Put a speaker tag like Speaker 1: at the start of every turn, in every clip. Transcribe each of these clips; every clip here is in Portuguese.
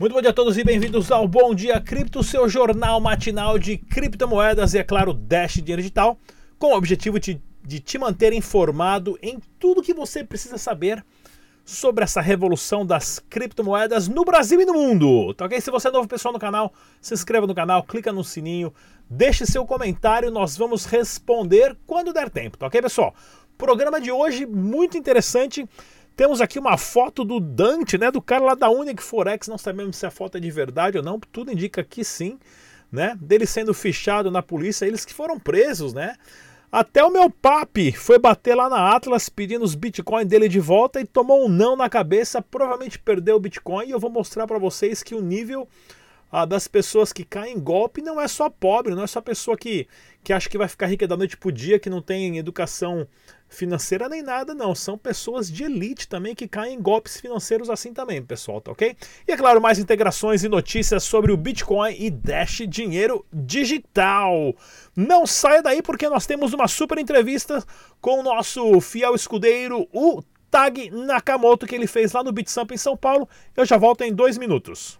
Speaker 1: Muito bom dia a todos e bem-vindos ao Bom Dia Cripto, seu jornal matinal de criptomoedas e, é claro, Dash Dinheiro Digital, com o objetivo de, de te manter informado em tudo que você precisa saber sobre essa revolução das criptomoedas no Brasil e no mundo. Tá ok? Se você é novo pessoal no canal, se inscreva no canal, clica no sininho, deixe seu comentário, nós vamos responder quando der tempo, tá ok, pessoal? Programa de hoje muito interessante. Temos aqui uma foto do Dante, né? Do cara lá da Unic Forex. Não sabemos se a foto é de verdade ou não. Tudo indica que sim, né? Dele sendo fichado na polícia, eles que foram presos, né? Até o meu papi foi bater lá na Atlas pedindo os Bitcoin dele de volta e tomou um não na cabeça, provavelmente perdeu o Bitcoin e eu vou mostrar para vocês que o nível ah, das pessoas que caem em golpe não é só pobre, não é só pessoa que, que acha que vai ficar rica da noite pro dia, que não tem educação financeira nem nada, não. São pessoas de elite também que caem em golpes financeiros assim também, pessoal, tá ok? E é claro, mais integrações e notícias sobre o Bitcoin e Dash Dinheiro Digital. Não saia daí porque nós temos uma super entrevista com o nosso fiel escudeiro, o Tag Nakamoto, que ele fez lá no BitSamp em São Paulo. Eu já volto em dois minutos.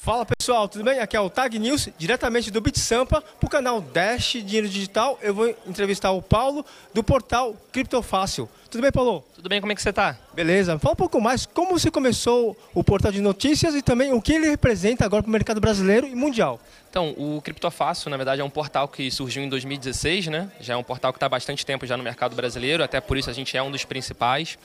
Speaker 2: Fala pessoal, tudo bem? Aqui é o Tag News, diretamente do BitSampa, para o canal Dash Dinheiro Digital. Eu vou entrevistar o Paulo, do portal Criptofácil. Tudo bem, Paulo?
Speaker 3: Tudo bem, como é que você está?
Speaker 2: Beleza. Fala um pouco mais, como você começou o portal de notícias e também o que ele representa agora para o mercado brasileiro e mundial.
Speaker 3: Então, o Criptofácil, na verdade, é um portal que surgiu em 2016, né? Já é um portal que está há bastante tempo já no mercado brasileiro, até por isso a gente é um dos principais.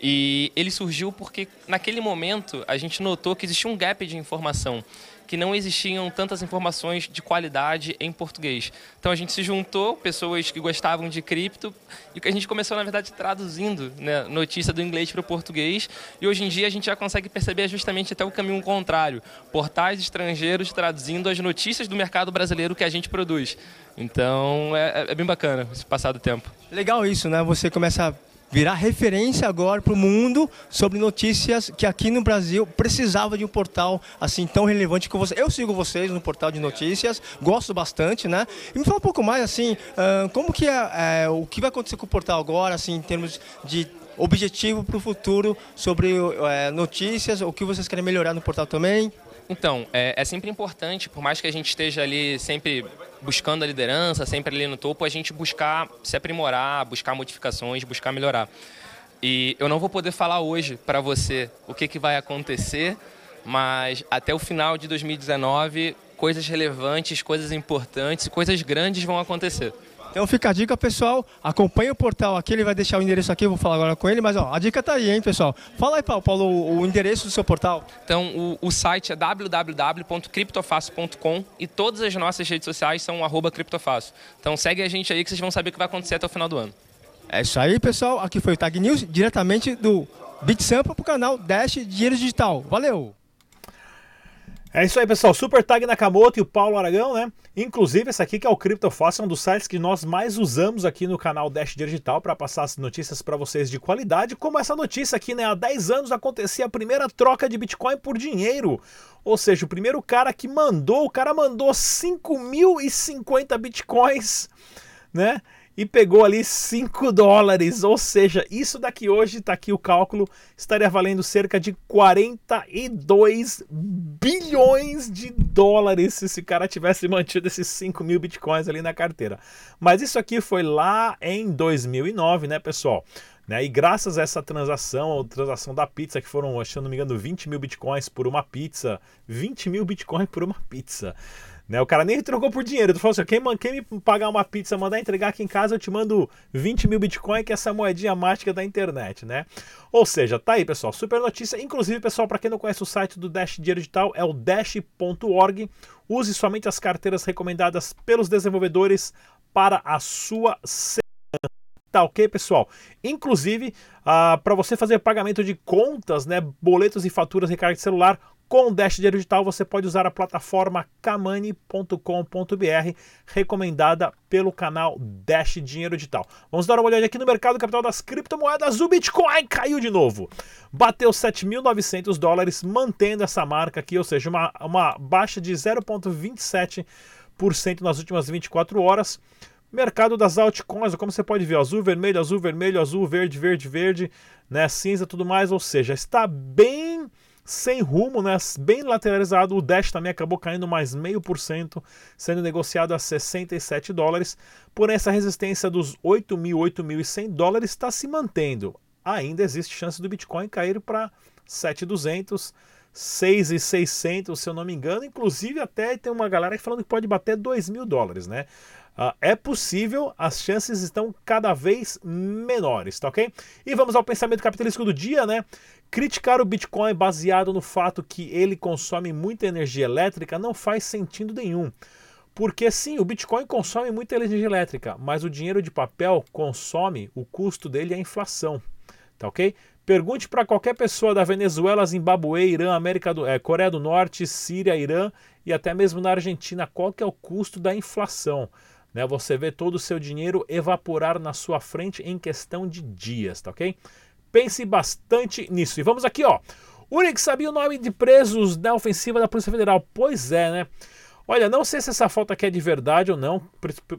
Speaker 3: E ele surgiu porque, naquele momento, a gente notou que existia um gap de informação, que não existiam tantas informações de qualidade em português. Então a gente se juntou, pessoas que gostavam de cripto, e a gente começou, na verdade, traduzindo né, notícia do inglês para o português. E hoje em dia a gente já consegue perceber justamente até o caminho contrário: portais estrangeiros traduzindo as notícias do mercado brasileiro que a gente produz. Então é, é bem bacana esse passado tempo.
Speaker 2: Legal isso, né? Você começa a virar referência agora para o mundo sobre notícias que aqui no Brasil precisava de um portal assim tão relevante que você. Eu sigo vocês no portal de notícias, gosto bastante, né? E me fala um pouco mais assim, como que é, é o que vai acontecer com o portal agora, assim, em termos de objetivo para o futuro sobre é, notícias, o que vocês querem melhorar no portal também?
Speaker 3: Então, é, é, sempre importante, por mais que a gente esteja ali sempre buscando a liderança, sempre ali no topo, a gente buscar se aprimorar, buscar modificações, buscar melhorar. E eu não vou poder falar hoje para você o que, que vai acontecer, mas até o final de 2019, coisas relevantes, coisas importantes, coisas grandes vão acontecer.
Speaker 2: Então fica a dica, pessoal. Acompanhe o portal aqui, ele vai deixar o endereço aqui, eu vou falar agora com ele, mas ó, a dica tá aí, hein, pessoal. Fala aí, Paulo, o, o endereço do seu portal.
Speaker 3: Então, o, o site é www.criptofácil.com e todas as nossas redes sociais são arroba criptofácil. Então segue a gente aí que vocês vão saber o que vai acontecer até o final do ano.
Speaker 2: É isso aí, pessoal. Aqui foi o Tag News, diretamente do BitSampa para o canal Dash Dinheiro Digital. Valeu!
Speaker 1: É isso aí, pessoal. Super Tag Nakamoto e o Paulo Aragão, né? Inclusive, esse aqui que é o CryptoFácil, é um dos sites que nós mais usamos aqui no canal Dash Digital para passar as notícias para vocês de qualidade, como essa notícia aqui, né? Há 10 anos acontecia a primeira troca de Bitcoin por dinheiro. Ou seja, o primeiro cara que mandou, o cara mandou 5.050 Bitcoins, né? E pegou ali 5 dólares, ou seja, isso daqui hoje, está aqui o cálculo, estaria valendo cerca de 42 bilhões de dólares se esse cara tivesse mantido esses 5 mil bitcoins ali na carteira. Mas isso aqui foi lá em 2009, né, pessoal? Né? E graças a essa transação, a transação da pizza, que foram, se eu não me engano, 20 mil bitcoins por uma pizza, 20 mil bitcoins por uma pizza. Né? O cara nem trocou por dinheiro. Tu falou assim: quem, quem me pagar uma pizza, mandar entregar aqui em casa, eu te mando 20 mil Bitcoin, que é essa moedinha mágica da internet, né? Ou seja, tá aí, pessoal. Super notícia. Inclusive, pessoal, para quem não conhece o site do Dash Dinheiro Digital, é o dash.org. Use somente as carteiras recomendadas pelos desenvolvedores para a sua segurança. Tá ok, pessoal? Inclusive, uh, para você fazer pagamento de contas, né, boletos e faturas, recarga de celular, com o Dash Dinheiro Digital você pode usar a plataforma kamani.com.br, recomendada pelo canal Dash Dinheiro Digital. Vamos dar uma olhada aqui no mercado capital das criptomoedas. O Bitcoin caiu de novo. Bateu 7.900 dólares, mantendo essa marca aqui, ou seja, uma, uma baixa de 0,27% nas últimas 24 horas. Mercado das altcoins, como você pode ver, azul, vermelho, azul, vermelho, azul, verde, verde, verde, né, cinza, tudo mais, ou seja, está bem sem rumo, né? Bem lateralizado. O Dash também acabou caindo mais meio por cento, sendo negociado a 67 dólares. Porém, essa resistência dos 8 mil, 8.100 dólares está se mantendo. Ainda existe chance do Bitcoin cair para 7.200, 6.600, se eu não me engano. Inclusive, até tem uma galera falando que pode bater 2 mil dólares, né? Uh, é possível, as chances estão cada vez menores, tá ok? E vamos ao pensamento capitalístico do dia, né? Criticar o Bitcoin baseado no fato que ele consome muita energia elétrica não faz sentido nenhum. Porque sim, o Bitcoin consome muita energia elétrica, mas o dinheiro de papel consome, o custo dele é a inflação, tá ok? Pergunte para qualquer pessoa da Venezuela, Zimbabue, Irã, América do, é, Coreia do Norte, Síria, Irã e até mesmo na Argentina qual que é o custo da inflação. Né? Você vê todo o seu dinheiro evaporar na sua frente em questão de dias, tá ok? Pense bastante nisso. E vamos aqui, ó. Unix sabia o nome de presos da ofensiva da Polícia Federal? Pois é, né? Olha, não sei se essa foto aqui é de verdade ou não.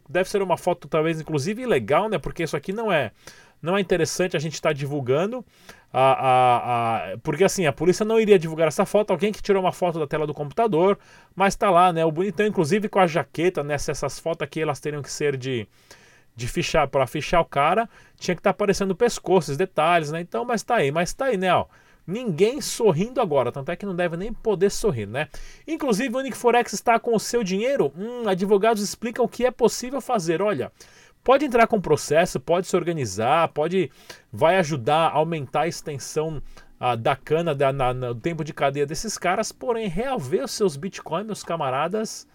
Speaker 1: Deve ser uma foto talvez inclusive ilegal, né? Porque isso aqui não é não é interessante a gente estar tá divulgando. A, a, a, porque assim, a polícia não iria divulgar essa foto, alguém que tirou uma foto da tela do computador, mas tá lá, né? O bonitão, inclusive com a jaqueta, né? Se essas fotos aqui elas teriam que ser de, de fichar, para fichar o cara, tinha que estar tá aparecendo o pescoço, os detalhes, né? Então, mas tá aí, mas tá aí, né? Ó. Ninguém sorrindo agora, tanto é que não deve nem poder sorrir, né? Inclusive, o Uniforex está com o seu dinheiro. Hum, advogados explicam o que é possível fazer. Olha, Pode entrar com processo, pode se organizar, pode vai ajudar a aumentar a extensão ah, da cana, da, na, no tempo de cadeia desses caras, porém, reaver os seus Bitcoin, meus camaradas,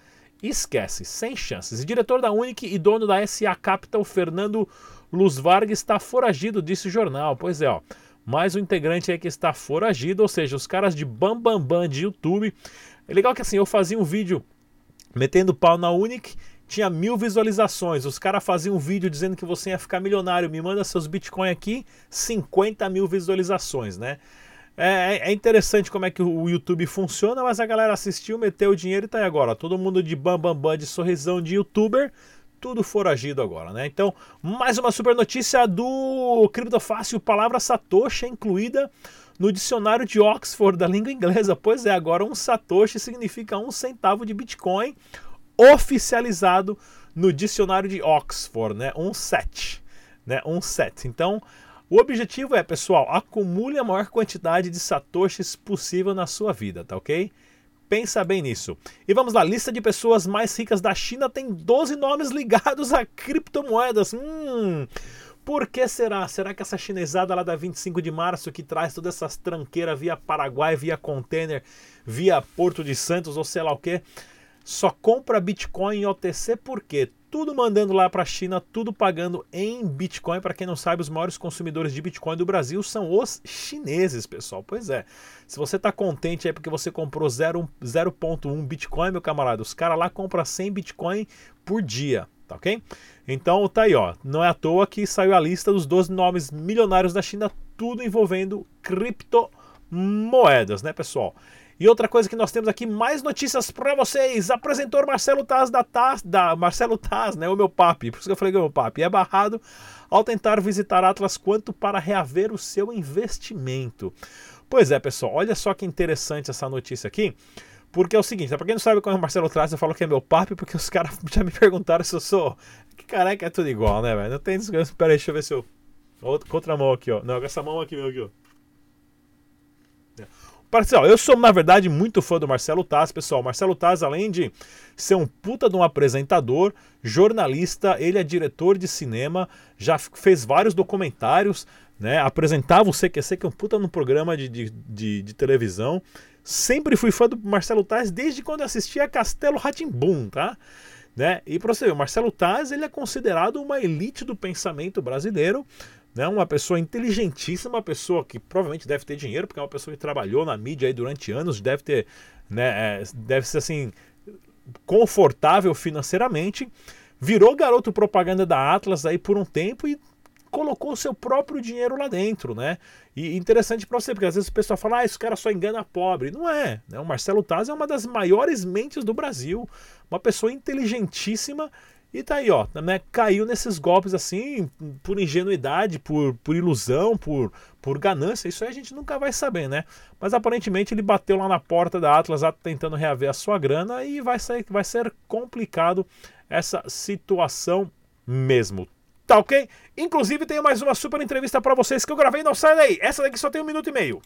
Speaker 1: esquece, sem chances. E diretor da Unic e dono da SA Capital, Fernando Luz Vargas, está foragido, disse o jornal. Pois é, ó. Mais um integrante aí que está foragido, ou seja, os caras de Bam Bam Bam de YouTube. É legal que assim, eu fazia um vídeo metendo pau na Unic tinha mil visualizações. Os caras faziam um vídeo dizendo que você ia ficar milionário. Me manda seus Bitcoin aqui, 50 mil visualizações, né? É, é, é, interessante como é que o YouTube funciona, mas a galera assistiu, meteu o dinheiro e tá aí agora. Todo mundo de bam bam bam, de sorrisão de youtuber, tudo foragido agora, né? Então, mais uma super notícia do Criptofácil, palavra Satoshi é incluída no dicionário de Oxford da língua inglesa. Pois é, agora um Satoshi significa um centavo de Bitcoin oficializado no dicionário de Oxford, né? Um set, né? Um set. Então, o objetivo é, pessoal, acumule a maior quantidade de satoshis possível na sua vida, tá ok? Pensa bem nisso. E vamos lá, lista de pessoas mais ricas da China tem 12 nomes ligados a criptomoedas. Hum, por que será? Será que essa chinesada lá da 25 de março que traz todas essas tranqueiras via Paraguai, via container, via Porto de Santos ou sei lá o que, só compra Bitcoin em OTC porque tudo mandando lá para a China, tudo pagando em Bitcoin. Para quem não sabe, os maiores consumidores de Bitcoin do Brasil são os chineses, pessoal. Pois é. Se você está contente aí porque você comprou 0.1 Bitcoin, meu camarada, os caras lá compram 100 Bitcoin por dia, tá ok? Então tá aí, ó. Não é à toa que saiu a lista dos 12 nomes milionários da China, tudo envolvendo criptomoedas, né, pessoal? E outra coisa que nós temos aqui, mais notícias para vocês. Apresentor Marcelo Taz da Taz, da Marcelo Taz, né, o meu papi, por isso que eu falei que é o meu papi, é barrado ao tentar visitar Atlas quanto para reaver o seu investimento. Pois é, pessoal, olha só que interessante essa notícia aqui. Porque é o seguinte, para quem não sabe como é o Marcelo Taz, eu falo que é meu papi, porque os caras já me perguntaram se eu sou. Que careca é tudo igual, né, velho? Não tem descanso. Pera aí, deixa eu ver se eu. Outra, outra mão aqui, ó. Não, com essa mão aqui, meu aqui, ó. Pessoal, eu sou, na verdade, muito fã do Marcelo Taz, pessoal. Marcelo Taz, além de ser um puta de um apresentador, jornalista, ele é diretor de cinema, já fez vários documentários, né? Apresentava o CQC, que é um puta no programa de, de, de, de televisão. Sempre fui fã do Marcelo Taz desde quando assistia Castelo Ratimbum, tá? Né? E para você ver, o Marcelo Taz ele é considerado uma elite do pensamento brasileiro, né? Uma pessoa inteligentíssima, uma pessoa que provavelmente deve ter dinheiro, porque é uma pessoa que trabalhou na mídia durante anos, deve ter, né, é, deve ser assim confortável financeiramente, virou garoto propaganda da Atlas aí por um tempo e colocou seu próprio dinheiro lá dentro, né? E interessante para você, porque às vezes o pessoal fala, ah, esse cara só engana pobre. Não é, né? O Marcelo Taz é uma das maiores mentes do Brasil, uma pessoa inteligentíssima E tá aí, ó, né? Caiu nesses golpes assim, por ingenuidade, por, por ilusão, por, por ganância. Isso aí a gente nunca vai saber, né? Mas aparentemente ele bateu lá na porta da Atlas tentando reaver a sua grana e vai, ser vai ser complicado essa situação mesmo. Tá ok? Inclusive tenho mais uma super entrevista para vocês que eu gravei, não sai daí. Essa daqui só tem um minuto e meio.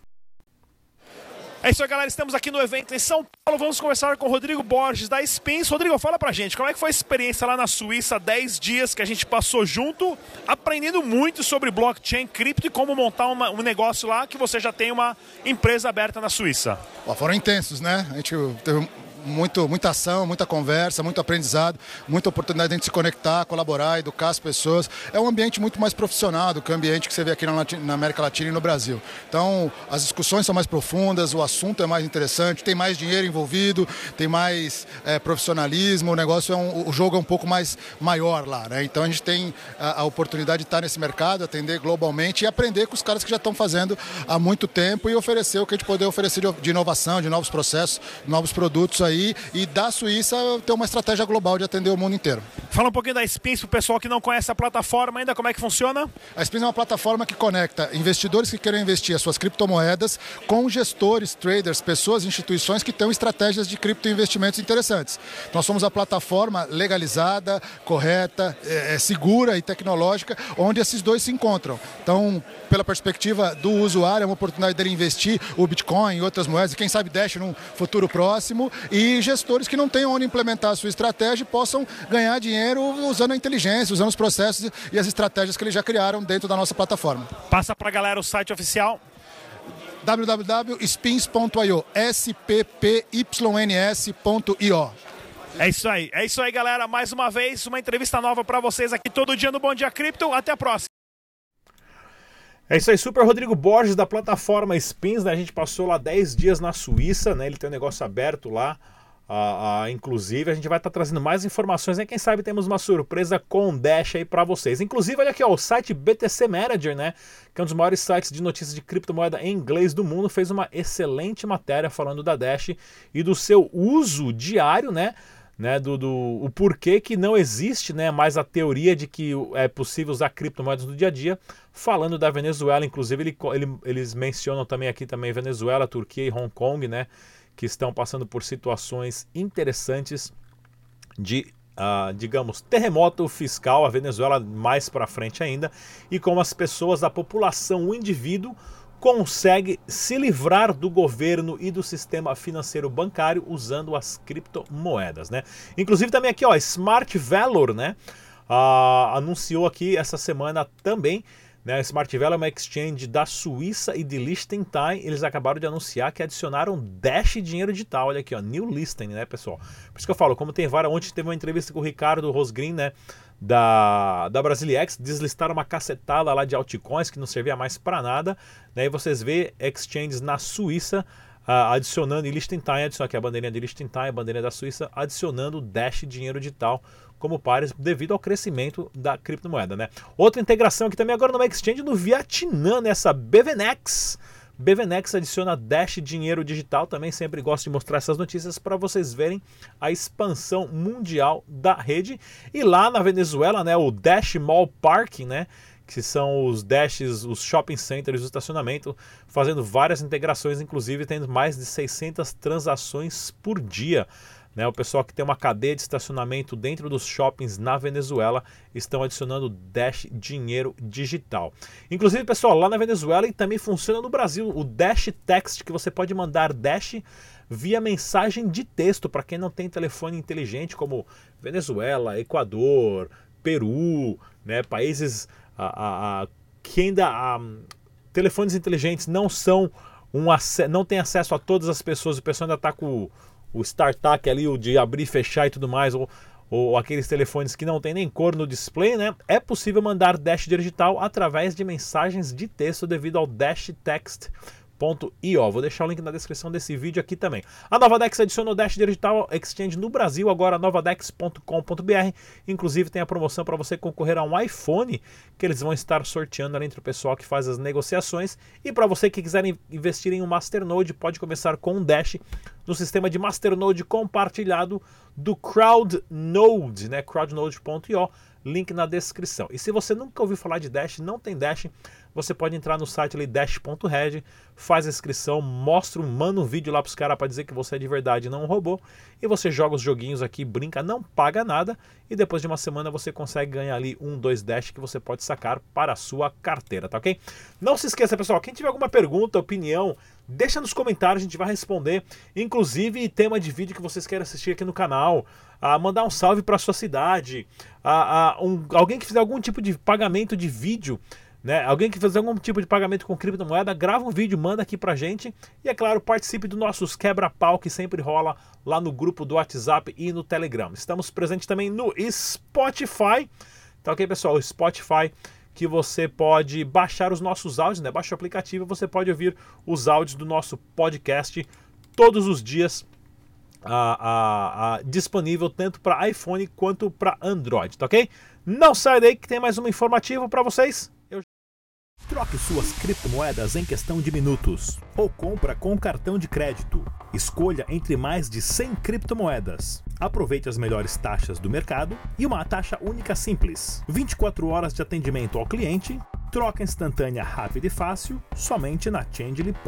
Speaker 1: É isso aí, galera. Estamos aqui no evento em São Paulo. Vamos conversar com o Rodrigo Borges da Spins. Rodrigo, fala pra gente, como é que foi a experiência lá na Suíça, 10 dias que a gente passou junto, aprendendo muito sobre blockchain, cripto e como montar uma, um negócio lá que você já tem uma empresa aberta na Suíça?
Speaker 4: foram intensos, né? A gente teve muito, muita ação, muita conversa, muito aprendizado, muita oportunidade de a gente se conectar, colaborar, educar as pessoas. É um ambiente muito mais profissional do que o ambiente que você vê aqui na, na América Latina e no Brasil. Então, as discussões são mais profundas, o assunto é mais interessante, tem mais dinheiro envolvido, tem mais é, profissionalismo, o negócio é um, o jogo é um pouco mais maior lá, né? Então a gente tem a, a oportunidade de estar nesse mercado, atender globalmente e aprender com os caras que já estão fazendo há muito tempo e oferecer o que a gente poder oferecer de, de inovação, de novos processos, novos produtos aí e da Suíça ter uma estratégia global de atender o mundo inteiro.
Speaker 1: Fala um pouquinho da Spins para o pessoal que não conhece a plataforma ainda, como é que funciona?
Speaker 4: A Spins é uma plataforma que conecta investidores que querem investir as suas criptomoedas com gestores, traders, pessoas, instituições que têm estratégias de criptoinvestimentos interessantes. Nós somos a plataforma legalizada, correta, é, é, segura e tecnológica, onde esses dois se encontram. Então, pela perspectiva do usuário, é uma oportunidade dele investir o Bitcoin e outras moedas, quem sabe Dash num futuro próximo, e gestores que não tenham onde implementar a sua estratégia possam ganhar dinheiro usando a inteligência, usando os processos e as estratégias que eles já criaram dentro da nossa plataforma.
Speaker 1: Passa para a galera o site oficial
Speaker 4: www.spins.io S-P-P-Y-N-S.io
Speaker 1: é isso aí, é isso aí, galera. Mais uma vez, uma entrevista nova para vocês aqui todo dia no Bom Dia Cripto. Até a próxima. É isso aí, Super Rodrigo Borges da plataforma Spins, né? A gente passou lá 10 dias na Suíça, né? Ele tem um negócio aberto lá. Uh, uh, inclusive, a gente vai estar tá trazendo mais informações, né? Quem sabe temos uma surpresa com Dash aí para vocês. Inclusive, olha aqui, ó, o site BTC Manager, né? Que é um dos maiores sites de notícias de criptomoeda em inglês do mundo, fez uma excelente matéria falando da Dash e do seu uso diário, né? Né, do, do o porquê que não existe né, mais a teoria de que é possível usar criptomoedas no dia a dia, falando da Venezuela, inclusive ele, ele, eles mencionam também aqui também Venezuela, Turquia e Hong Kong, né, que estão passando por situações interessantes de Uh, digamos, terremoto fiscal, a Venezuela mais para frente ainda, e como as pessoas, a população, o indivíduo consegue se livrar do governo e do sistema financeiro bancário usando as criptomoedas, né? Inclusive também aqui, ó, Smart Valor, né? Uh, anunciou aqui essa semana também, né? Smart Valor é uma exchange da Suíça e de Liechtenstein. Eles acabaram de anunciar que adicionaram Dash dinheiro digital. Olha aqui, ó, New Listing, né, pessoal? Por isso que eu falo, como tem várias. Ontem teve uma entrevista com o Ricardo Rosgrin, né? Da, da Brasilex, deslistaram uma cacetada lá de altcoins que não servia mais para nada. Né? E vocês vê exchanges na Suíça uh, adicionando, e Liechtenstein, adicionando aqui a bandeirinha de Liechtenstein, a bandeirinha da Suíça, adicionando Dash dinheiro digital como pares devido ao crescimento da criptomoeda. Né? Outra integração aqui também agora numa exchange no Vietnã, nessa BVNex. BVNex adiciona Dash Dinheiro Digital, também sempre gosto de mostrar essas notícias para vocês verem a expansão mundial da rede. E lá na Venezuela, né, o Dash Mall Parking, né, que são os dashes, os shopping centers, o estacionamento, fazendo várias integrações, inclusive tendo mais de 600 transações por dia. Né, o pessoal que tem uma cadeia de estacionamento dentro dos shoppings na Venezuela estão adicionando Dash dinheiro digital. Inclusive, pessoal, lá na Venezuela e também funciona no Brasil o Dash Text, que você pode mandar Dash via mensagem de texto para quem não tem telefone inteligente, como Venezuela, Equador, Peru, né, países a, a, a, que ainda telefones inteligentes não são um não tem acesso a todas as pessoas, o pessoal ainda está com o StarTAC ali, o de abrir fechar e tudo mais, ou, ou aqueles telefones que não tem nem cor no display, né? É possível mandar Dash digital através de mensagens de texto devido ao Dash Text Io. Vou deixar o link na descrição desse vídeo aqui também. A Nova Dex adicionou Dash Digital Exchange no Brasil, agora novadex.com.br. Inclusive tem a promoção para você concorrer a um iPhone que eles vão estar sorteando ali entre o pessoal que faz as negociações. E para você que quiser investir em um Masternode, pode começar com um Dash no sistema de Masternode compartilhado do CrowdNode, né? crowdnode.io link na descrição. E se você nunca ouviu falar de Dash, não tem Dash, você pode entrar no site ali dash.red, faz a inscrição, mostra, manda um vídeo lá para os caras para dizer que você é de verdade não um robô, e você joga os joguinhos aqui, brinca, não paga nada, e depois de uma semana você consegue ganhar ali um, dois Dash que você pode sacar para a sua carteira, tá ok? Não se esqueça, pessoal, quem tiver alguma pergunta, opinião, deixa nos comentários, a gente vai responder, inclusive tema de vídeo que vocês querem assistir aqui no canal, a mandar um salve para sua cidade, a, a um, alguém que fizer algum tipo de pagamento de vídeo, né? Alguém que fizer algum tipo de pagamento com criptomoeda, grava um vídeo, manda aqui pra gente. E é claro, participe dos nossos quebra-pau que sempre rola lá no grupo do WhatsApp e no Telegram. Estamos presentes também no Spotify. Tá ok, pessoal? O Spotify que você pode baixar os nossos áudios, né? Baixa o aplicativo você pode ouvir os áudios do nosso podcast todos os dias disponível tanto para iPhone quanto para Android, tá ok? Não sai daí que tem mais um informativo para vocês.
Speaker 5: Troque suas criptomoedas em questão de minutos ou compra com cartão de crédito. Escolha entre mais de 100 criptomoedas. Aproveite as melhores taxas do mercado e uma taxa única simples. 24 horas de atendimento ao cliente, troca instantânea rápida e fácil somente na Changely.com.